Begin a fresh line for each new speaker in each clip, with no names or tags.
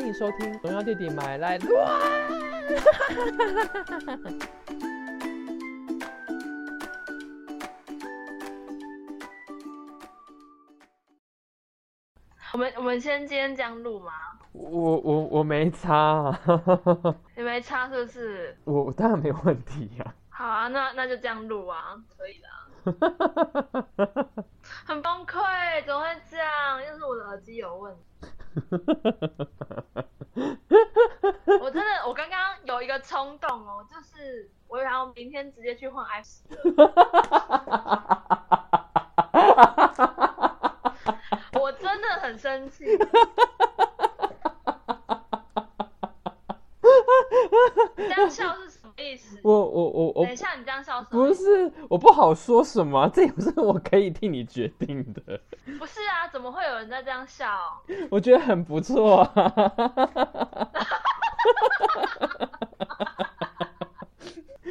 欢迎收听《荣耀弟弟买来乱》。
我们我们先今天这样录吗？
我我我没差、啊，
你没差是不是？
我我当然没问题呀、
好啊，那那就这样录啊，可以的啊。很崩溃，怎么会这样？又是我的耳机有问题。我真的，我刚刚有一个冲动哦，就是我想要明天直接去换 i 十我真的很生气。你这样笑是意思？
我我我我
等一下，你这样笑什么
不？是我不好说什么，这也不是我可以替你决定的。
不是啊，怎么会有人在这样笑？
我觉得很不错啊。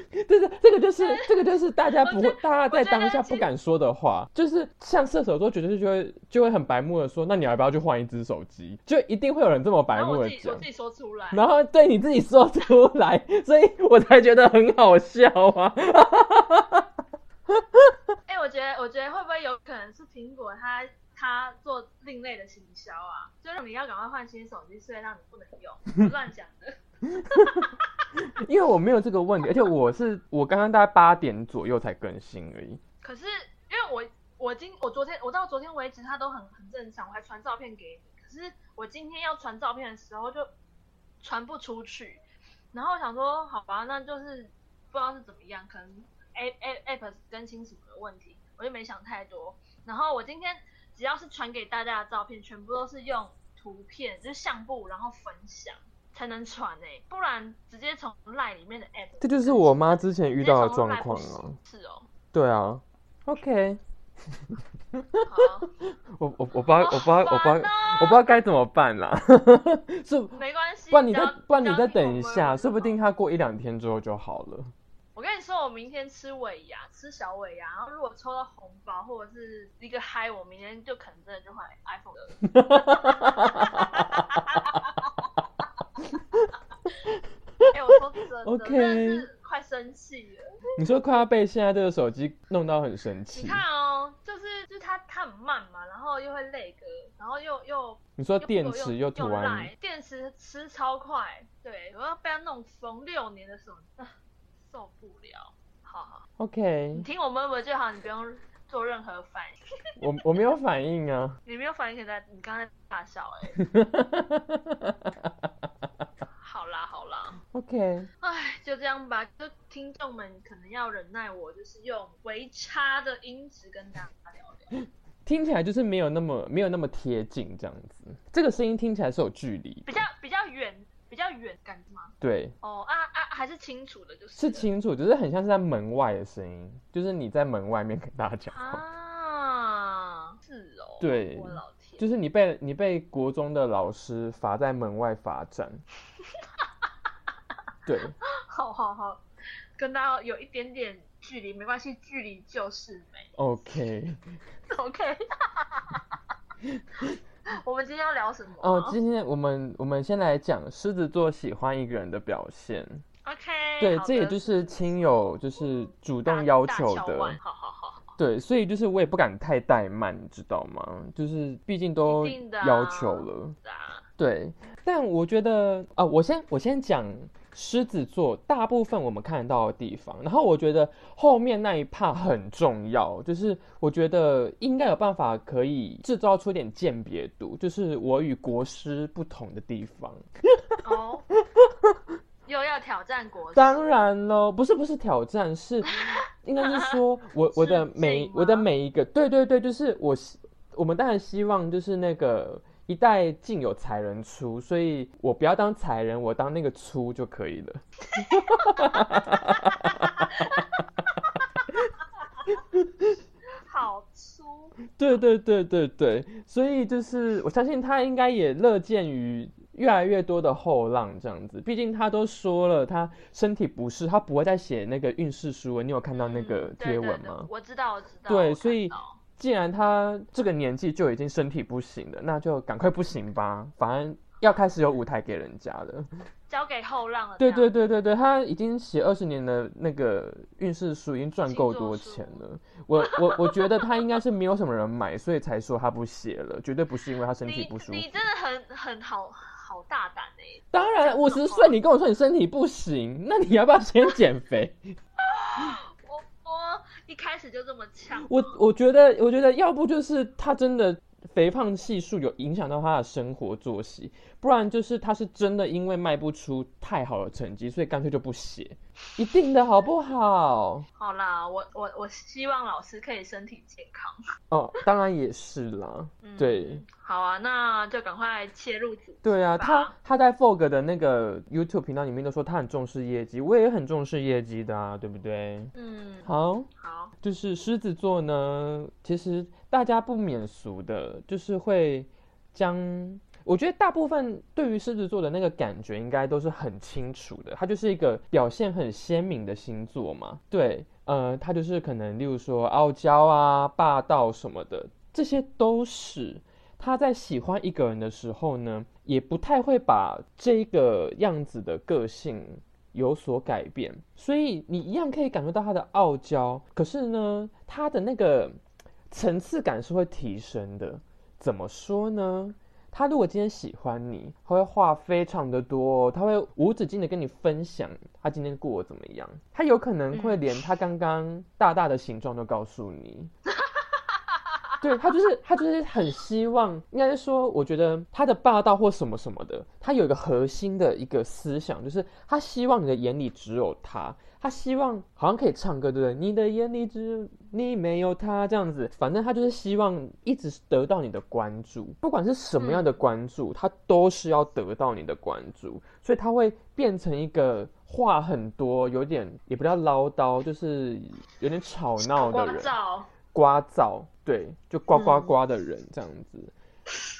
对对，这个就是 这个就是大家不会大家在当下不敢说的话，就是像射手座，绝对就会就会很白目的说，那你要不要去换一只手机？就一定会有人这么白目的讲
我自己我自，己说出来，
然后对你自己说出来，所以我才觉得很好笑啊。
哎、我觉得我觉得会不会有可能是苹果它它做另类的行销啊？就是你要赶快换新手机，所以让你不能用，乱讲的。
哈哈哈因为我没有这个问题，而且我是我刚刚大概八点左右才更新而已。
可是因为我我今我昨天我到昨天为止它都很很正常，我还传照片给你。可是我今天要传照片的时候就传不出去，然后想说好吧，那就是不知道是怎么样，可能 A A App 更新什么的问题，我就没想太多。然后我今天只要是传给大家的照片，全部都是用图片，就是相簿，然后分享才能传诶、不然直接从 Line 里面的 App，
这就是我妈之前遇到的状况
不
啊。
是哦，
对啊，OK，
好。
我我我不知道我不知道我不知道我不知道该怎么办啦。是，
没关系，
不然你再不然你再等一下，说不定他过一两天之后就好了。
我跟你说，我明天吃尾牙，吃小尾牙，然后如果抽到红包或者是一个嗨，我明天就可能真的就换 iPhone 了。哎、我说真的真的是快生气了。
你说快要被现在这个手机弄到很生
你，看哦，就是就是它它很慢嘛，然后又会累格，然后又又
你说电池又
用
突然
赖电池吃超快，对我要被它弄疯六年的手机，啊 受不了。好好
，OK，你
听我们就好，你不用做任何反应。
我我没有反应啊。
你没有反应，可在你刚才大笑哎、
OK，
哎，就这样吧。就听众们可能要忍耐我，就是用微差的音质跟大家聊聊。
听起来就是没有那么没有那么贴近这样子。这个声音听起来是有距离，
比较比较远，比较远感觉吗？
对，
哦啊啊，还是清楚的，就是
是清楚，只是很像是在门外的声音，就是你在门外面跟大家讲话。
啊，是哦，
对
我老天，
就是你被你被国中的老师罚在门外罚站，对，
好好好，跟大家有一点点距离没关系，距离就是美。OK，OK，我们今天要聊什么？
哦，今天我们我们先来讲狮子座喜欢一个人的表现
，OK，
对，这也就是亲友就是主
大
动要求的
好好好，
对，所以就是我也不敢太怠慢，你知道吗？就是毕竟都要求了，对，但我觉得啊、我先我先讲狮子座大部分我们看得到的地方，然后我觉得后面那一 part 很重要，就是我觉得应该有办法可以制造出点鉴别度，就是我与国师不同的地方。
哦，又要挑战国师，
当然喽，不是不是挑战，是应该是说我我的每 我的每一个，对对对，就是我希我们当然希望就是那个一代竟有才人出，所以我不要当才人，我当那个粗就可以了。
好粗，
对对对对对，所以就是我相信他应该也乐见于越来越多的后浪这样子，毕竟他都说了他身体不适，他不会再写那个运势书了。你有看到那个
嗯对对对
贴文吗？
我知道，我知道，
对，所以既然他这个年纪就已经身体不行了，那就赶快不行吧。反正要开始有舞台给人家了。
交给后浪了。
对对对对对，他已经写二十年的那个运势书，已经赚够多钱了。我我我觉得他应该是没有什么人买，所以才说他不写了，绝对不是因为他身体不舒服。
你真的很很好好大胆哎、
当然，五十岁你跟我说你身体不行，那你要不要先减肥？
一开始就这么呛，
我我觉得，我觉得要不就是他真的肥胖系数有影响到他的生活作息，不然就是他是真的因为卖不出太好的成绩，所以干脆就不写，一定的好不好？
好啦，我我我希望老师可以身体健康。
哦，当然也是啦，
嗯
对。
好啊，那就赶快切入主题。
对啊，他他在 Fog 的那个 YouTube 频道里面都说他很重视业绩，我也很重视业绩的啊，对不对？
嗯，
好，
好，
就是狮子座呢，其实大家不免俗的，就是会将，我觉得大部分对于狮子座的那个感觉，应该都是很清楚的。它就是一个表现很鲜明的星座嘛，对，呃，它就是可能例如说傲娇啊、霸道什么的，这些都是。他在喜欢一个人的时候呢，也不太会把这个样子的个性有所改变，所以你一样可以感受到他的傲娇，可是呢，他的那个层次感是会提升的。怎么说呢？他如果今天喜欢你，他会话非常的多哦，他会无止境的跟你分享他今天过得怎么样，他有可能会连他刚刚大大的形状都告诉你。对他就是他就是很希望，应该是说，我觉得他的霸道或什么什么的，他有一个核心的一个思想，就是他希望你的眼里只有他，他希望好像可以唱歌，对不对？你的眼里只你，没有他这样子，反正他就是希望一直得到你的关注，不管是什么样的关注，他都是要得到你的关注，所以他会变成一个话很多，有点也不叫唠叨，就是有点吵闹的人。
噪，
呱噪，对，就呱呱呱的人这样子。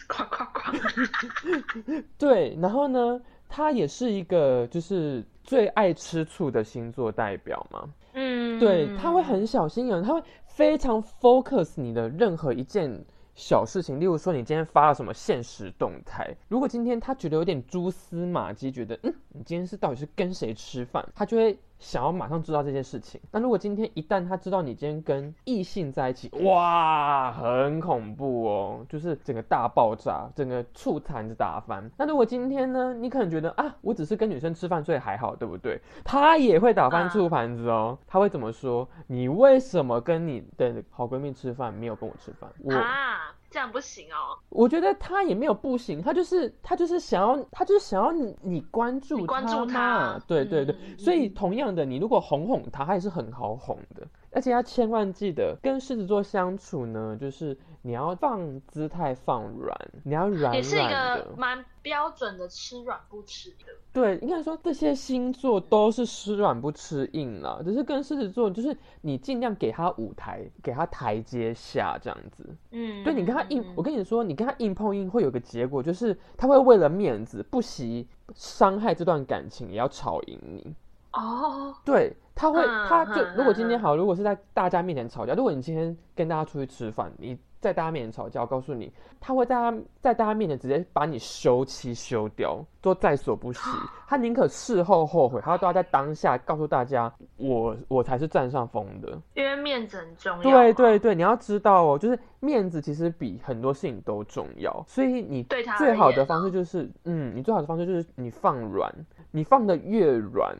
呱呱呱。
对，然后呢，他也是一个就是最爱吃醋的星座代表嘛。
嗯，
对，他会很小心眼，他会非常 focus 你的任何一件小事情，例如说你今天发了什么现实动态，如果今天他觉得有点蛛丝马迹，觉得嗯，你今天是到底是跟谁吃饭，他就会想要马上知道这件事情。那如果今天一旦他知道你今天跟异性在一起，哇，很恐怖哦，就是整个大爆炸，整个醋坛子打翻。那如果今天呢，你可能觉得啊，我只是跟女生吃饭，所以还好，对不对？他也会打翻
啊
醋盘子哦，他会怎么说？你为什么跟你的好闺蜜吃饭，没有跟我吃饭？我
啊，这样不行哦。
我觉得他也没有不行，他就是他就是想要他就是想要你你关注
你关注他
对对对，
嗯
所以同样的，你如果哄哄他，他也是很好哄的。而且要千万记得跟狮子座相处呢，就是你要放姿态放软，你要软
也是一个。蛮标准的吃软不吃硬。
对，应该说这些星座都是吃软不吃硬了，只是跟狮子座就是你尽量给他舞台，给他台阶下这样子。
嗯，
对你跟他硬，
嗯
我跟你说，你跟他硬碰硬会有个结果，就是他会为了面子不惜伤害这段感情，也要吵赢你。
哦，
对，他会，
嗯
他就如果今天好，如果是在大家面前吵架，如果你今天跟大家出去吃饭，你在大家面前吵架，我告诉你，他会在他在大家面前直接把你休妻休掉，都在所不惜。他宁可事后后悔，他都要在当下告诉大家，我我才是占上风的。
因为面子很重要。
对对，对，你要知道哦，就是面子其实比很多事情都重要，所以你
对他
最好的方式就是，嗯，你最好的方式就是你放软，你放的越软，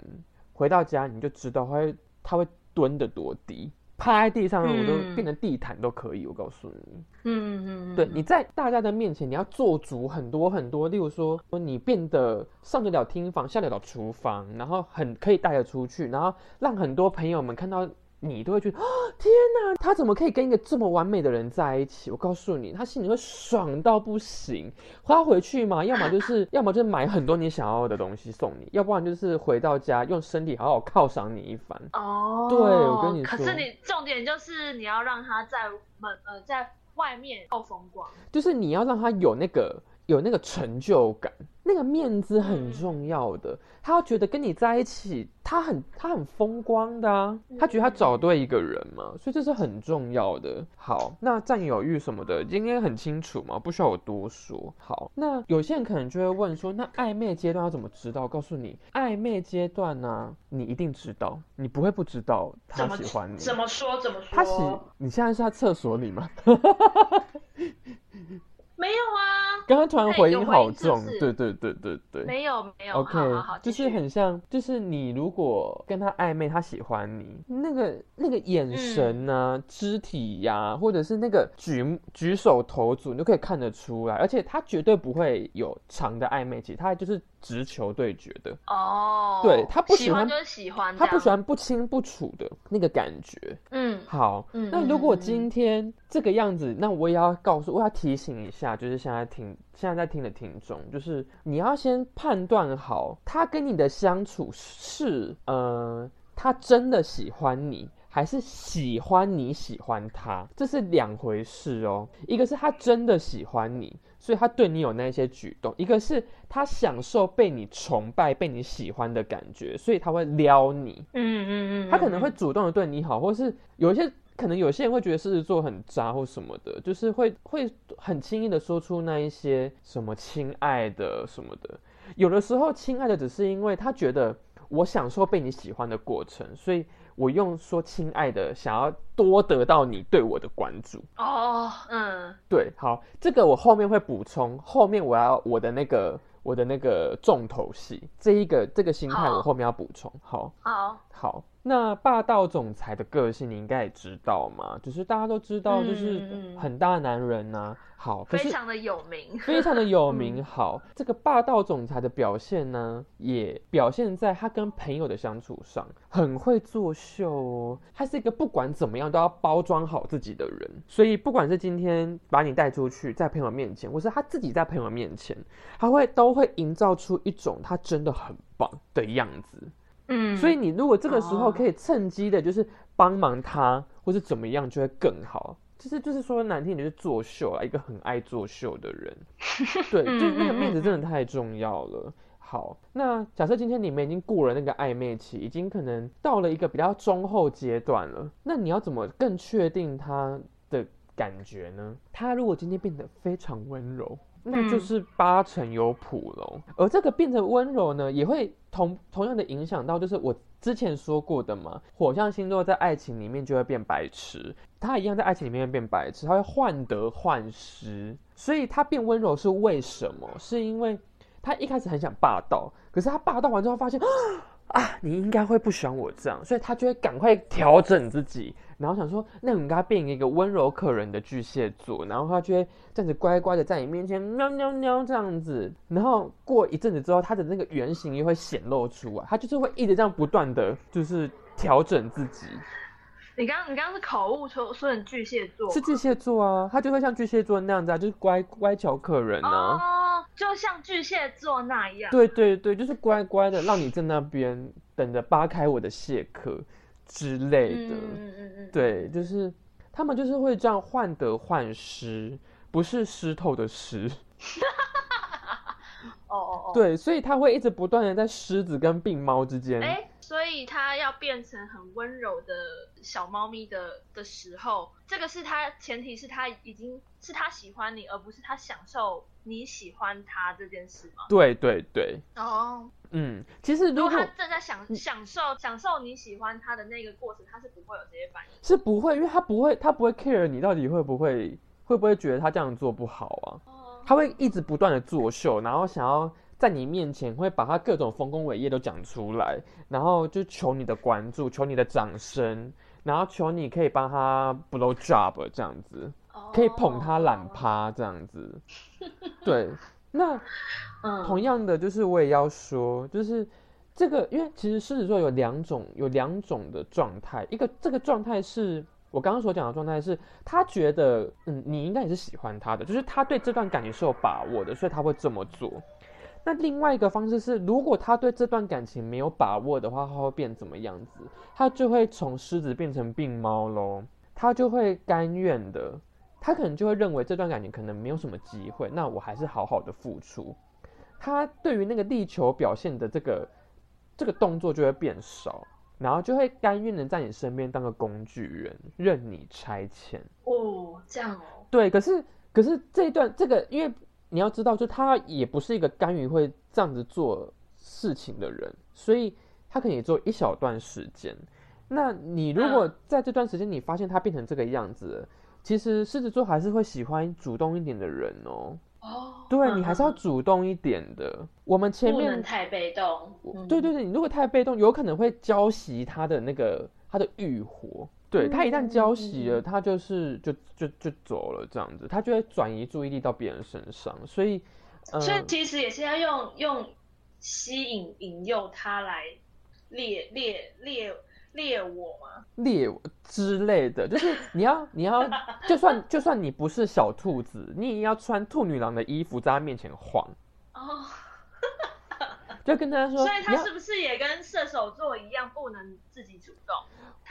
回到家你就知道他会他会蹲得多低，趴在地上我都
嗯
变成地毯都可以，我告诉你。
嗯嗯嗯，
对，你在大家的面前，你要做足很多很多，例如说，你变得上得了厅房，下得了厨房，然后很可以带得出去，然后让很多朋友们看到你都会觉得，啊，天哪，他怎么可以跟一个这么完美的人在一起？我告诉你，他心里会爽到不行。花回去嘛，要么就是，要么就是买很多你想要的东西送你，要不然就是回到家用身体好好犒赏你一番。
哦，
对我跟你说
可是你重点就是你要让他在门呃在外面够风光。
就是你要让他有那个有那个成就感，那那个面子很重要的，他要觉得跟你在一起，他很他很风光的啊，他觉得他找对一个人嘛，所以这是很重要的。好，那占有欲什么的，应该很清楚嘛，不需要我多说。好，那有些人可能就会问说，那暧昧阶段要怎么知道？告诉你，暧昧阶段呢，你一定知道，你不会不知道他喜欢你。
怎么说？怎么说？
他喜，你现在是在厕所里吗？
没有啊，
刚刚突然回音好重，对对对对对，
没有没有
，OK，
好好
就是很像，就是你如果跟他暧昧，他喜欢你，那个那个眼神啊，肢体呀，或者是那个举举手投足，你都可以看得出来，而且他绝对不会有长的暧昧期，他就是。直球对决的
哦，
对他不喜欢
就是喜欢，
他不喜欢不清不楚的那个感觉。嗯，好，那如果今天这个样子，那我也要告诉，我要提醒一下，就是现在听现在在听的听众，就是你要先判断好，他跟你的相处是呃，他真的喜欢你。还是喜欢你喜欢他，这是两回事哦。一个是他真的喜欢你，所以他对你有那些举动；一个是他享受被你崇拜、被你喜欢的感觉，所以他会撩你。嗯嗯嗯，他可能会主动的对你好，或是有一些可能有些人会觉得狮子座很渣或什么的，就是会会很轻易的说出那一些什么亲爱的什么的。有的时候，亲爱的只是因为他觉得我享受被你喜欢的过程，所以。我用说亲爱的，想要多得到你对我的关注。哦，嗯，对，好，这个我后面会补充，后面我要我的那个我的那个重头戏，这一个这个心态我后面要补充，好，
好，
好。那霸道总裁的个性你应该也知道嘛，只是大家都知道，就是很大男人呐。好，
非常的有名，
非常的有名。好，这个霸道总裁的表现呢，也表现在他跟朋友的相处上，很会作秀哦。他是一个不管怎么样都要包装好自己的人，所以不管是今天把你带出去，在朋友面前，或是他自己在朋友面前，他会都会营造出一种他真的很棒的样子。嗯，所以你如果这个时候可以趁机的，就是帮忙他，或是怎么样，就会更好。其实就是说难听点，就是作秀啊，一个很爱作秀的人。对，就那个面子真的太重要了。好，那假设今天你们已经过了那个暧昧期，已经可能到了一个比较中后阶段了，那你要怎么更确定他的感觉呢？他如果今天变得非常温柔。那就是八成有谱喽，而这个变成温柔呢，也会同同样的影响到，就是我之前说过的嘛，火象星座在爱情里面就会变白痴，他一样在爱情里面变白痴，他会患得患失，所以他变温柔是为什么？是因为他一开始很想霸道，可是他霸道完之后发现。啊，啊你应该会不喜欢我这样，所以他就会赶快调整自己，然后想说，那我应该变一个温柔可人的巨蟹座，然后他就会这样子乖乖的在你面前喵喵喵这样子，然后过一阵子之后，他的那个原型又会显露出来，他就是会一直这样不断的就是调整自己。
你刚你刚刚是口误说说成巨蟹座，
是巨蟹座啊，他就会像巨蟹座那样子啊，就是乖乖巧可人
啊。就像巨蟹座那样，
对对对，就是乖乖的，让你在那边等着扒开我的蟹壳之类的。嗯嗯嗯，对，就是他们就是会这样患得患失，不是湿透的湿。哦哦哦，对，所以他会一直不断的在狮子跟病猫之间。
哎，所以他要变成很温柔的小猫咪的的时候，这个是他前提是他已经是他喜欢你，而不是他享受。你喜欢他这件事吗？
对对对。哦，嗯，其实如果
他正在享享受享受你喜欢他的那个过程，他是不会有这些反应。
是不会，因为他不会，他不会 care 你到底会不会会不会觉得他这样做不好啊？哦，他会一直不断的作秀，然后想要在你面前会把他各种丰功伟业都讲出来，然后就求你的关注，求你的掌声，然后求你可以帮他 blow job 这样子。可以捧他懒趴这样子，对，那同样的就是我也要说，就是这个，因为其实狮子座有两种，有两种的状态，一个这个状态是我刚刚所讲的状态，是他觉得嗯你应该也是喜欢他的，就是他对这段感情是有把握的，所以他会这么做。那另外一个方式是，如果他对这段感情没有把握的话，他会变怎么样子？他就会从狮子变成病猫喽，他就会甘愿的。他可能就会认为这段感情可能没有什么机会，那我还是好好的付出。他对于那个力求表现的这个这个动作就会变少，然后就会甘愿的在你身边当个工具人，任你差遣。
哦，这样哦。
对，可是可是这一段这个，因为你要知道，就他也不是一个甘于会这样子做事情的人，所以他可能也做一小段时间。那你如果在这段时间你发现他变成这个样子，其实狮子座还是会喜欢主动一点的人哦。
哦，
对你还是要主动一点的。我们前面
不能太被动。
对对对，你如果太被动，有可能会浇熄他的那个他的欲火。对他一旦浇熄了，他就是就就就走了这样子，他就会转移注意力到别人身上。所以，
所以其实也是要用用吸引引诱他来猎猎猎。猎我吗？
猎之类的，就是 你要你要，就算就算你不是小兔子，你也要穿兔女郎的衣服在他面前晃。哦，就跟他说，
所以他是不是也跟射手座一样，不能自己主动？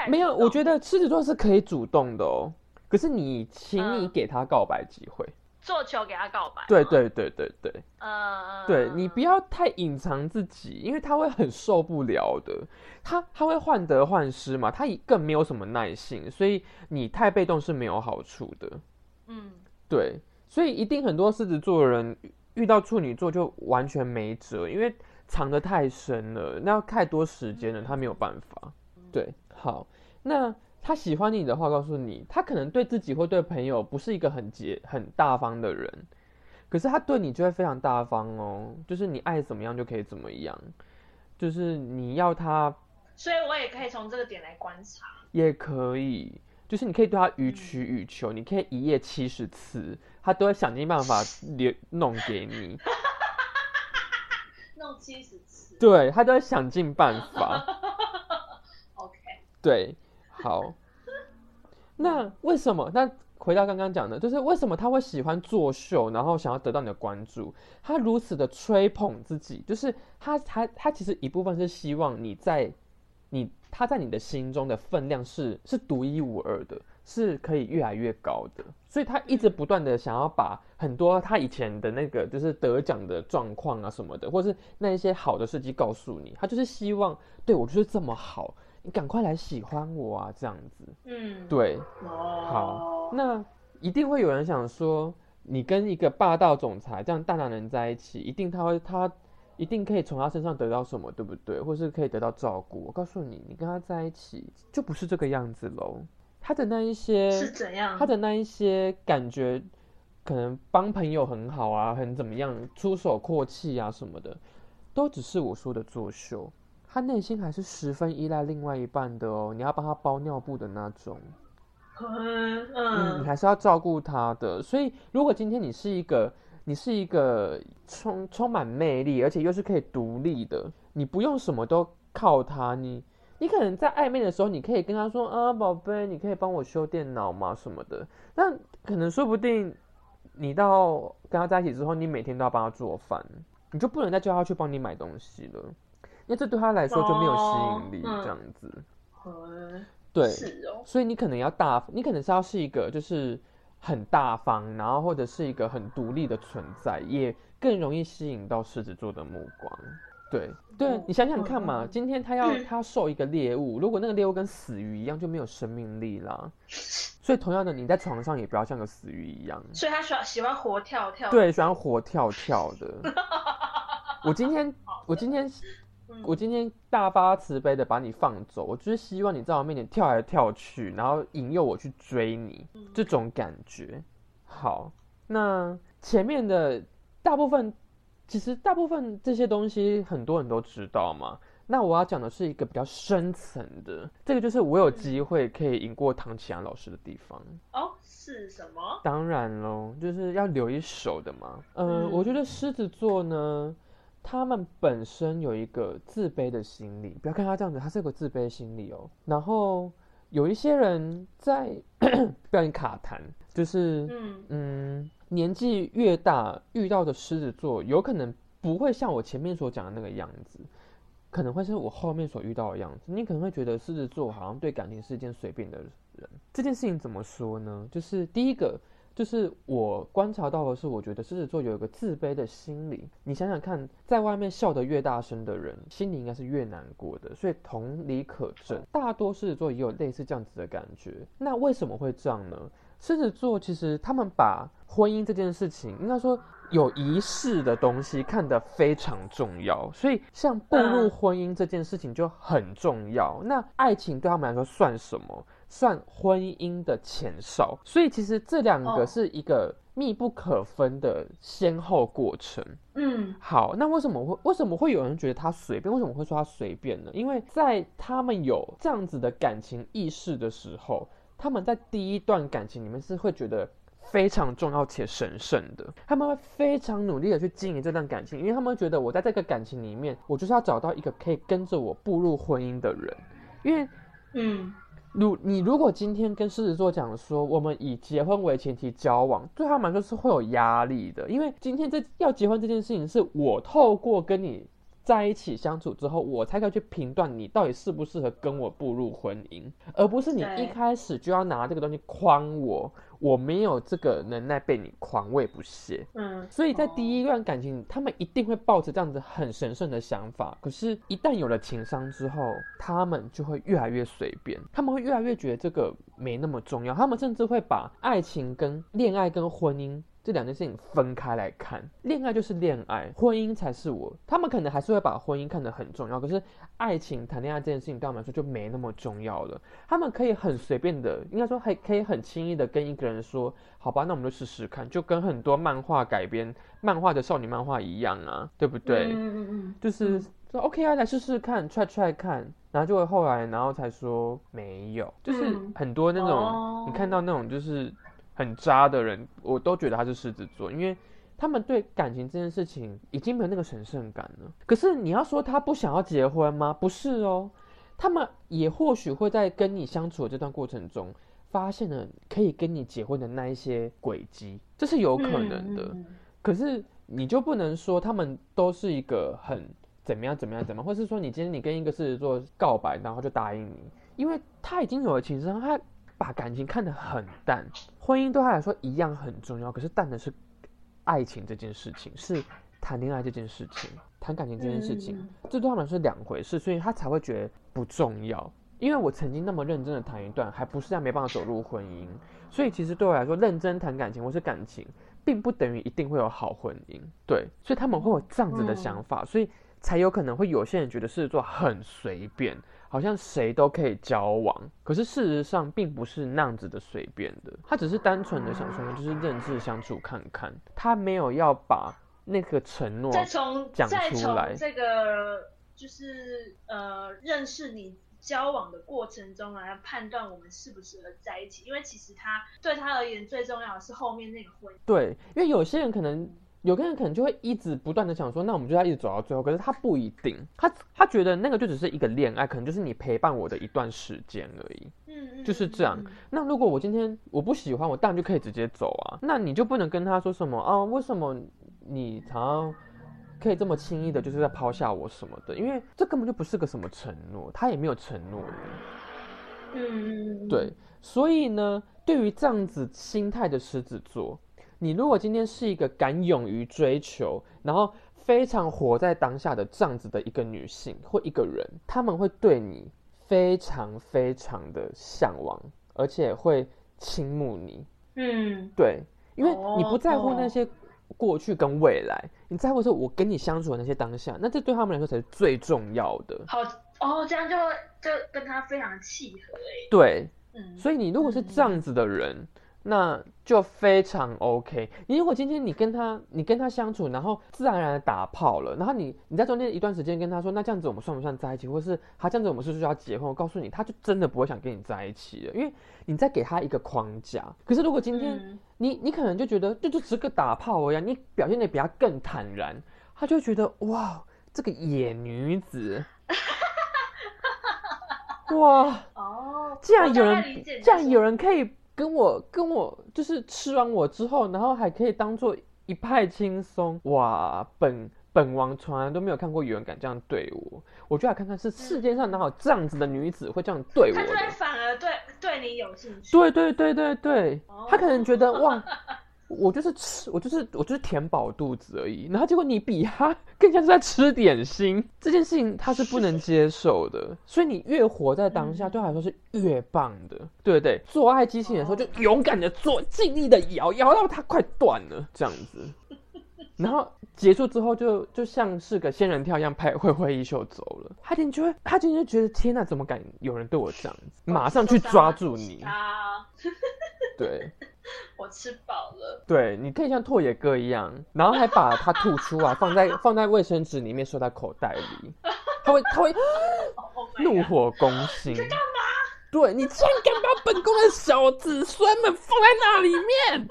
没有，我觉得狮子座是可以主动的哦。可是你，请你给他告白机会。
做球给他告白，
对对对对对，呃，对你不要太隐藏自己，因为他会很受不了的，他他会患得患失嘛，他更没有什么耐性，所以你太被动是没有好处的，嗯，对，所以一定很多狮子座的人遇到处女座就完全没辙，因为藏得太深了，那要太多时间了，他没有办法，对，好，那。他喜欢你的话，告诉你，他可能对自己或对朋友不是一个很节很大方的人，可是他对你就会非常大方哦，就是你爱怎么样就可以怎么样，就是你要他，
所以我也可以从这个点来观察，
也可以，就是你可以对他予取予求，你可以一夜七十次，他都会想尽办法 留弄给你，
弄七十次，
对他都会想尽办法，
OK，
对。好，那为什么？那回到刚刚讲的，就是为什么他会喜欢作秀，然后想要得到你的关注？他如此的吹捧自己，就是他他他其实一部分是希望你在你他在你的心中的分量是是独一无二的，是可以越来越高的。所以他一直不断的想要把很多他以前的那个就是得奖的状况啊什么的，或是那一些好的事迹告诉你。他就是希望对我就是这么好。你赶快来喜欢我啊！这样子，嗯，对，好，那一定会有人想说，你跟一个霸道总裁这样大男人在一起，一定他会他一定可以从他身上得到什么，对不对？或是可以得到照顾？我告诉你，你跟他在一起就不是这个样子喽。他的那一些
是怎样？
他的那一些感觉，可能帮朋友很好啊，很怎么样，出手阔气啊什么的，都只是我说的作秀。他内心还是十分依赖另外一半的哦，你要帮他包尿布的那种，嗯，你还是要照顾他的。所以，如果今天你是一个，你是一个充充满魅力，而且又是可以独立的，你不用什么都靠他，你你可能在暧昧的时候，你可以跟他说啊，宝贝，你可以帮我修电脑吗？什么的。那可能说不定你到跟他在一起之后，你每天都要帮他做饭，你就不能再叫他去帮你买东西了。因为这对他来说就没有吸引力，这样子。对，所以你可能要大，你可能是要是一个就是很大方，然后或者是一个很独立的存在，也更容易吸引到狮子座的目光。对，对你想想看嘛，今天他要他要受一个猎物，如果那个猎物跟死鱼一样，就没有生命力啦。所以同样的，你在床上也不要像个死鱼一样。
所以他喜欢喜欢活跳跳。
对，喜欢活跳跳的。我今天，我今天。我今天大发慈悲的把你放走，我就是希望你在我面前跳来跳去，然后引诱我去追你，这种感觉。好，那前面的大部分，其实大部分这些东西很多人都知道嘛。那我要讲的是一个比较深层的，这个就是我有机会可以赢过唐启阳老师的地方。
哦，是什么？
当然喽，就是要留一手的嘛。嗯，我觉得狮子座呢。他们本身有一个自卑的心理，不要看他这样子，他是有个自卑心理哦。然后有一些人在 不要你卡痰，就是嗯嗯，年纪越大遇到的狮子座，有可能不会像我前面所讲的那个样子，可能会是我后面所遇到的样子。你可能会觉得狮子座好像对感情是一件随便的人。这件事情怎么说呢？就是第一个。就是我观察到的是，我觉得狮子座有一个自卑的心理。你想想看，在外面笑得越大声的人，心里应该是越难过的。所以同理可证，大多狮子座也有类似这样子的感觉。那为什么会这样呢？狮子座其实他们把婚姻这件事情，应该说有仪式的东西看得非常重要，所以像步入婚姻这件事情就很重要。那爱情对他们来说算什么？算婚姻的前哨。所以其实这两个是一个密不可分的先后过程。
嗯，
好，那为什么会为什么会有人觉得他随便？为什么会说他随便呢？因为在他们有这样子的感情意识的时候。他们在第一段感情里面是会觉得非常重要且神圣的，他们会非常努力的去经营这段感情，因为他们觉得我在这个感情里面，我就是要找到一个可以跟着我步入婚姻的人。因为，
嗯，
如你如果今天跟狮子座讲说，我们以结婚为前提交往，对他们来说是会有压力的，因为今天这要结婚这件事情是我透过跟你。在一起相处之后，我才可以去评断你到底适不适合跟我步入婚姻，而不是你一开始就要拿这个东西框我。我没有这个能耐被你框，我也不屑。
嗯，
所以在第一段感情，他们一定会抱着这样子很神圣的想法。可是，一旦有了情商之后，他们就会越来越随便，他们会越来越觉得这个没那么重要。他们甚至会把爱情跟恋爱跟婚姻。这两件事情分开来看，恋爱就是恋爱，婚姻才是我。他们可能还是会把婚姻看得很重要，可是爱情谈恋爱这件事情对他们来说就没那么重要了。他们可以很随便的，应该说还可以很轻易的跟一个人说：“好吧，那我们就试试看。”就跟很多漫画改编、漫画的少女漫画一样啊，对不对？
嗯嗯嗯，
就是说 OK 啊，来试试看，try try 看，然后就会后来，然后才说没有，就是很多那种你看到那种就是。很渣的人，我都觉得他是狮子座，因为他们对感情这件事情已经没有那个神圣感了。可是你要说他不想要结婚吗？不是哦，他们也或许会在跟你相处的这段过程中，发现了可以跟你结婚的那一些轨迹，这是有可能的。可是你就不能说他们都是一个很怎么样怎么样怎么，或是说你今天你跟一个狮子座告白，然后就答应你，因为他已经有了情商，他。把感情看得很淡，婚姻对他来说一样很重要。可是淡的是爱情这件事情，是谈恋爱这件事情，谈感情这件事情，这对他们是两回事，所以他才会觉得不重要。因为我曾经那么认真的谈一段，还不是在没办法走入婚姻，所以其实对我来说，认真谈感情或是感情，并不等于一定会有好婚姻。对，所以他们会有这样子的想法，所以才有可能会有些人觉得狮子座很随便。好像谁都可以交往，可是事实上并不是那样子的随便的。他只是单纯的想说，就是认识相处看看，他没有要把那个承诺
再从
讲出来。
这个就是呃认识你交往的过程中来判断我们适不适合在一起，因为其实他对他而言最重要的是后面那个婚。
对，因为有些人可能。有个人可能就会一直不断的想说，那我们就要一直走到最后。可是他不一定，他他觉得那个就只是一个恋爱，可能就是你陪伴我的一段时间而已。
嗯嗯，
就是这样。那如果我今天我不喜欢，我当然就可以直接走啊。那你就不能跟他说什么啊？为什么你常常可以这么轻易的，就是在抛下我什么的？因为这根本就不是个什么承诺，他也没有承诺
你。嗯，
对。所以呢，对于这样子心态的狮子座。你如果今天是一个敢勇于追求，然后非常活在当下的这样子的一个女性或一个人，他们会对你非常非常的向往，而且会倾慕你。
嗯，
对，因为你不在乎那些过去跟未来，你在乎是我跟你相处的那些当下，那这对他们来说才是最重要的。
好哦，这样就就跟他非常契合诶。
对，
嗯，
所以你如果是这样子的人。那就非常 OK。你如果今天你跟他，你跟他相处，然后自然而然的打炮了，然后你你在中间一段时间跟他说，那这样子我们算不算在一起，或是他这样子我们是不是要结婚？我告诉你，他就真的不会想跟你在一起了，因为你在给他一个框架。可是如果今天你你可能就觉得就就只是个打炮而已，你表现的比他更坦然，他就觉得哇，这个野女子，哇
哦，
既然有人，既然有人可以。跟我跟我就是吃完我之后，然后还可以当做一派轻松哇！本本王从来都没有看过有人敢这样对我，我就来看看是世界上哪有这样子的女子会这样对我
他居然反而对对对你有兴趣。
对对对对对，
哦
他可能觉得哇，我就是吃，我就是我就是填饱肚子而已，然后结果你比他更像是在吃点心，这件事情他是不能接受的，所以你越活在当下，
嗯。
对他来说是越棒的，对不对？做爱机器人的时候就勇敢的做，尽力的摇，摇到它快断了这样子，然后结束之后就就像是个仙人跳一样拍挥挥衣袖走了，他今天就会，他今天就觉得天哪，怎么敢有人对我这样子，马上去抓住你，
啊！
对。
我吃饱了。
对，你可以像拓野哥一样，然后还把它吐出来，放在放在卫生纸里面，收在口袋里。他会他会
Oh
怒火攻心。干嘛？对你竟然敢把本宫的小子孙们放在那里面？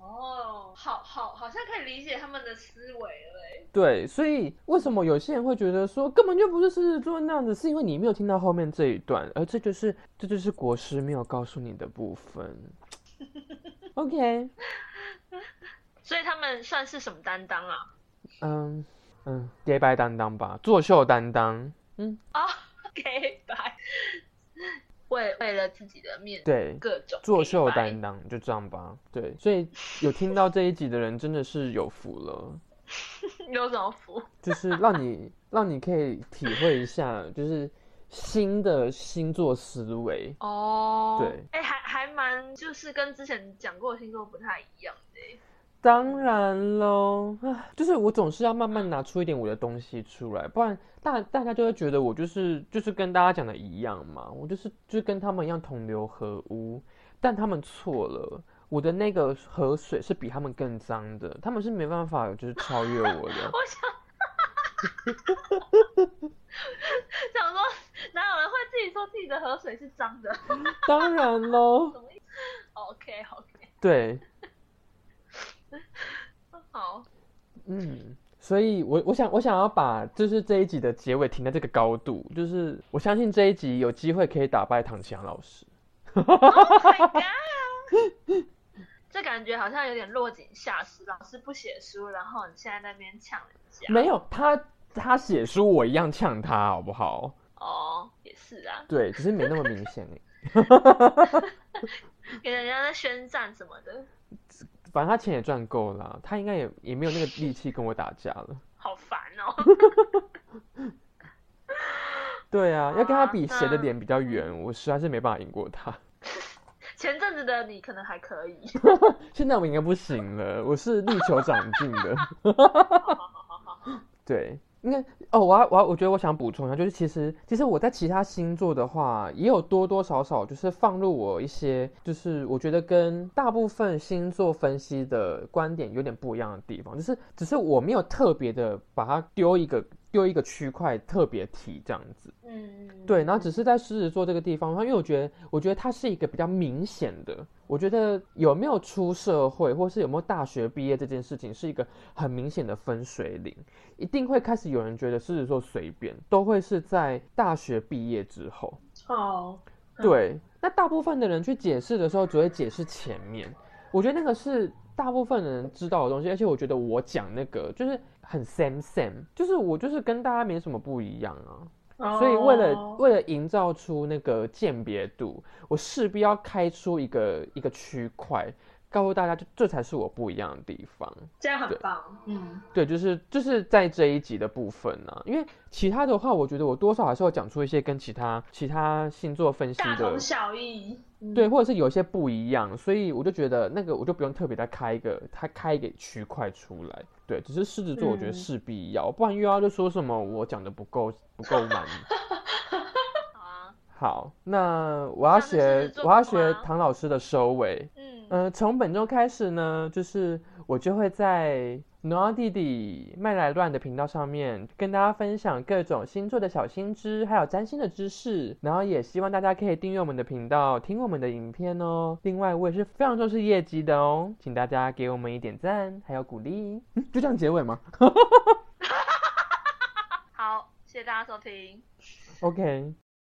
哦，好好，好像可以理解他们的思维了欸。
对，所以为什么有些人会觉得说根本就不是狮子座那样子，是因为你没有听到后面这一段，而这就是这就是国师没有告诉你的部分。OK，
所以他们算是什么担当啊？
嗯嗯，洁白担当吧，作秀担当。嗯，
啊、给白，为为了自己的面，
对，
各种
作秀担当，就这样吧。对，所以有听到这一集的人真的是有福了，
有什么福？
就是让你让你可以体会一下，就是新的星座思维。
哦，
对，
哎、还还蛮，就是跟之前讲过的星座不太一样的欸。
当然喽，唉就是我总是要慢慢拿出一点我的东西出来，不然大大家就会觉得我就是就是跟大家讲的一样嘛，我就是就是跟他们一样同流合污，但他们错了。我的那个河水是比他们更脏的，他们是没办法就是超越我的。
我想，想说，哪有人会自己说自己的河水是脏的
当然喽
，？OK OK，
对，
好，
嗯，所以我我想我想要把就是这一集的结尾停在这个高度，就是我相信这一集有机会可以打败唐奇阳老师。
Oh my god！这感觉好像有点落井下石，老师不写书，然后你现在在那边呛人家。
没有他他写书我一样呛他好不好？
哦，也是啊，
对，只是没那么明显而已。
给人家在宣战什么的，
反正他钱也赚够了，他应该也也没有那个力气跟我打架了。
好烦哦。
对啊，要跟他比
啊
谁的
那
脸比较圆，我实在是没办法赢过他。
前阵子的你可能还可以，
现在我应该不行了，我是力求长进的。对，应该哦，我要我要我觉得我想补充一下，就是其实其实我在其他星座的话，也有多多少少就是放入我一些，就是我觉得跟大部分星座分析的观点有点不一样的地方，就是只是我没有特别的把它丢一个丢一个区块特别提这样子。
嗯，
对，然后只是在狮子座这个地方，因为我觉得，我觉得它是一个比较明显的。我觉得有没有出社会，或是有没有大学毕业这件事情，是一个很明显的分水岭。一定会开始有人觉得狮子座随便，都会是在大学毕业之后。
哦，嗯
对，那大部分的人去解释的时候，只会解释前面。我觉得那个是大部分人知道的东西，而且我觉得我讲那个就是很 same same，就是我就是跟大家没什么不一样啊。所以为了
哦
为了营造出那个鉴别度，我势必要开出一个一个区块，告诉大家，就这才是我不一样的地方。
这样很棒，嗯，
对，就是就是在这一集的部分呢、因为其他的话，我觉得我多少还是会讲出一些跟其他其他星座分析的
大同小异，嗯
对，或者是有一些不一样，所以我就觉得那个我就不用特别再开一个，他开一个区块出来。对，只是狮子座我觉得
嗯
势必要，不然又要就说什么我讲的不够不够满。
好啊，
好，那我要学我要
吗
学唐老师的收尾。
嗯，
呃，从本周开始呢，就是我就会在挪亚弟弟麦来乱的频道上面跟大家分享各种星座的小新知，还有占星的知识。然后也希望大家可以订阅我们的频道，听我们的影片哦。另外，我也是非常重视业绩的哦，请大家给我们一点赞，还有鼓励。嗯就这样结尾吗
好，谢谢大家收听。
？OK。